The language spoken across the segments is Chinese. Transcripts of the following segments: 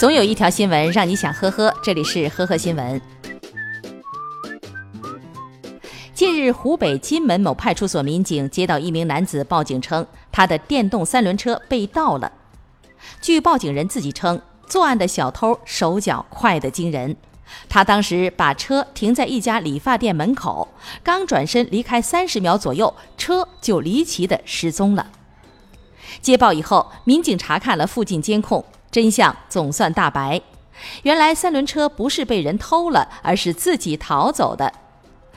总有一条新闻让你想呵呵，这里是呵呵新闻。近日，湖北荆门某派出所民警接到一名男子报警称，他的电动三轮车被盗了。据报警人自己称，作案的小偷手脚快得惊人。他当时把车停在一家理发店门口，刚转身离开三十秒左右，车就离奇的失踪了。接报以后，民警查看了附近监控，真相总算大白。原来三轮车不是被人偷了，而是自己逃走的。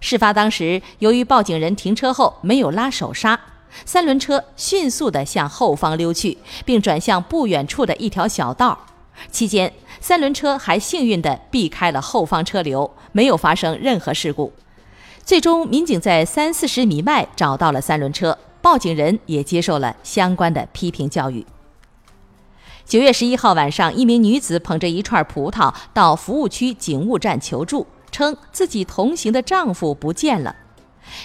事发当时，由于报警人停车后没有拉手刹，三轮车迅速地向后方溜去，并转向不远处的一条小道。期间，三轮车还幸运地避开了后方车流，没有发生任何事故。最终，民警在三四十米外找到了三轮车，报警人也接受了相关的批评教育。九月十一号晚上，一名女子捧着一串葡萄到服务区警务站求助。称自己同行的丈夫不见了。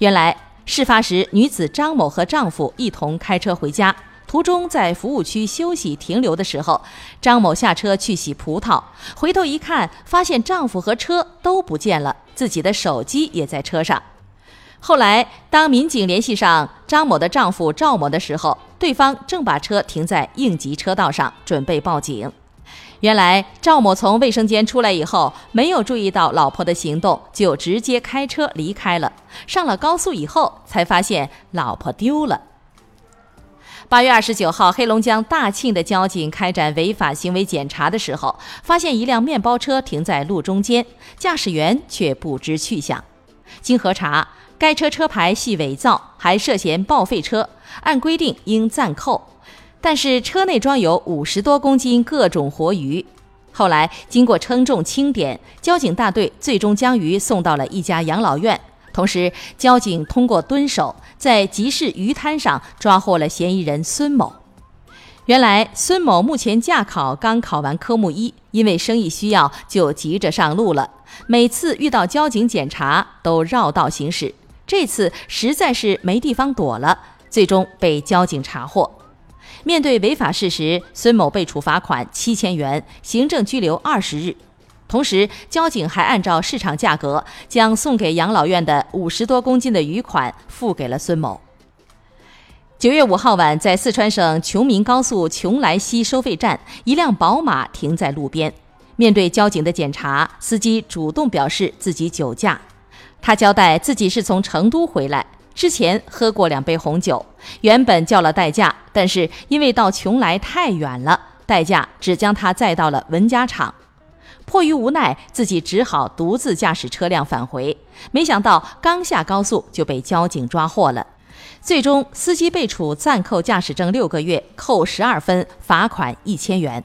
原来事发时，女子张某和丈夫一同开车回家，途中在服务区休息停留的时候，张某下车去洗葡萄，回头一看，发现丈夫和车都不见了，自己的手机也在车上。后来，当民警联系上张某的丈夫赵某的时候，对方正把车停在应急车道上，准备报警。原来赵某从卫生间出来以后，没有注意到老婆的行动，就直接开车离开了。上了高速以后，才发现老婆丢了。八月二十九号，黑龙江大庆的交警开展违法行为检查的时候，发现一辆面包车停在路中间，驾驶员却不知去向。经核查，该车车牌系伪造，还涉嫌报废车，按规定应暂扣。但是车内装有五十多公斤各种活鱼，后来经过称重清点，交警大队最终将鱼送到了一家养老院。同时，交警通过蹲守，在集市鱼摊上抓获了嫌疑人孙某。原来，孙某目前驾考刚考完科目一，因为生意需要，就急着上路了。每次遇到交警检查，都绕道行驶。这次实在是没地方躲了，最终被交警查获。面对违法事实，孙某被处罚款七千元，行政拘留二十日。同时，交警还按照市场价格，将送给养老院的五十多公斤的鱼款付给了孙某。九月五号晚，在四川省邛明高速邛崃西收费站，一辆宝马停在路边。面对交警的检查，司机主动表示自己酒驾。他交代自己是从成都回来。之前喝过两杯红酒，原本叫了代驾，但是因为到邛崃太远了，代驾只将他载到了文家场。迫于无奈，自己只好独自驾驶车辆返回。没想到刚下高速就被交警抓获了，最终司机被处暂扣驾驶证六个月，扣十二分，罚款一千元。